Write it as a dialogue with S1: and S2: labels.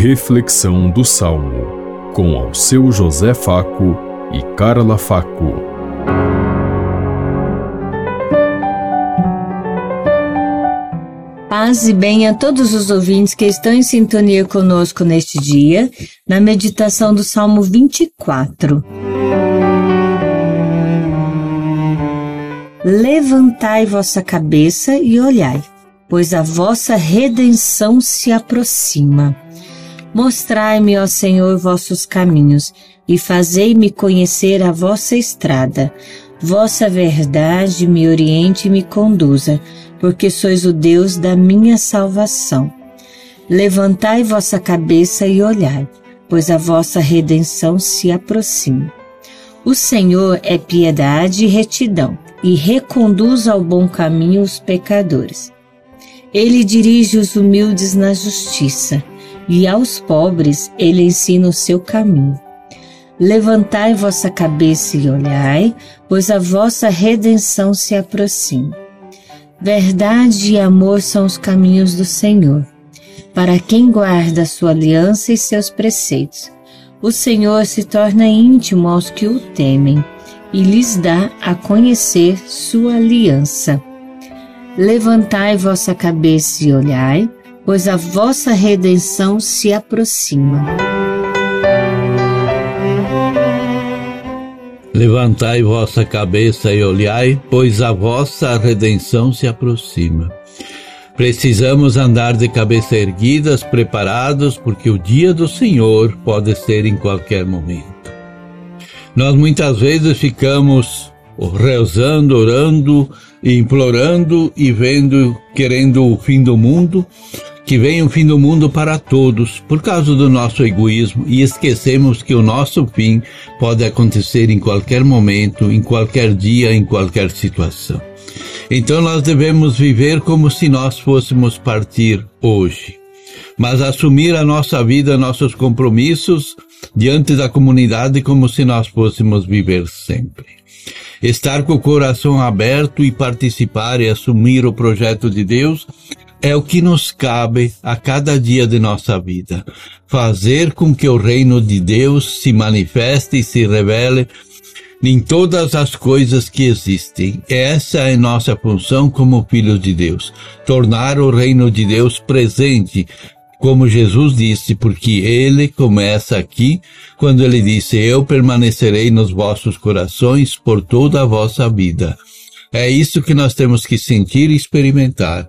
S1: Reflexão do Salmo, com ao seu José Faco e Carla Faco.
S2: Paz e bem a todos os ouvintes que estão em sintonia conosco neste dia, na meditação do Salmo 24. Levantai vossa cabeça e olhai, pois a vossa redenção se aproxima. Mostrai-me, ó Senhor, vossos caminhos e fazei-me conhecer a vossa estrada. Vossa verdade me oriente e me conduza, porque sois o Deus da minha salvação. Levantai vossa cabeça e olhai, pois a vossa redenção se aproxima. O Senhor é piedade e retidão e reconduz ao bom caminho os pecadores. Ele dirige os humildes na justiça, e aos pobres ele ensina o seu caminho. Levantai vossa cabeça e olhai, pois a vossa redenção se aproxima. Verdade e amor são os caminhos do Senhor, para quem guarda a sua aliança e seus preceitos. O Senhor se torna íntimo aos que o temem e lhes dá a conhecer sua aliança. Levantai vossa cabeça e olhai, pois a vossa redenção se aproxima.
S3: Levantai vossa cabeça e olhai, pois a vossa redenção se aproxima. Precisamos andar de cabeça erguidas, preparados, porque o dia do Senhor pode ser em qualquer momento. Nós muitas vezes ficamos rezando, orando, implorando e vendo, querendo o fim do mundo, que venha o fim do mundo para todos, por causa do nosso egoísmo, e esquecemos que o nosso fim pode acontecer em qualquer momento, em qualquer dia, em qualquer situação. Então nós devemos viver como se nós fôssemos partir hoje, mas assumir a nossa vida, nossos compromissos, diante da comunidade como se nós fôssemos viver sempre. Estar com o coração aberto e participar e assumir o projeto de Deus é o que nos cabe a cada dia de nossa vida. Fazer com que o reino de Deus se manifeste e se revele em todas as coisas que existem. Essa é nossa função como filhos de Deus. Tornar o reino de Deus presente como Jesus disse, porque ele começa aqui quando ele disse: Eu permanecerei nos vossos corações por toda a vossa vida. É isso que nós temos que sentir e experimentar.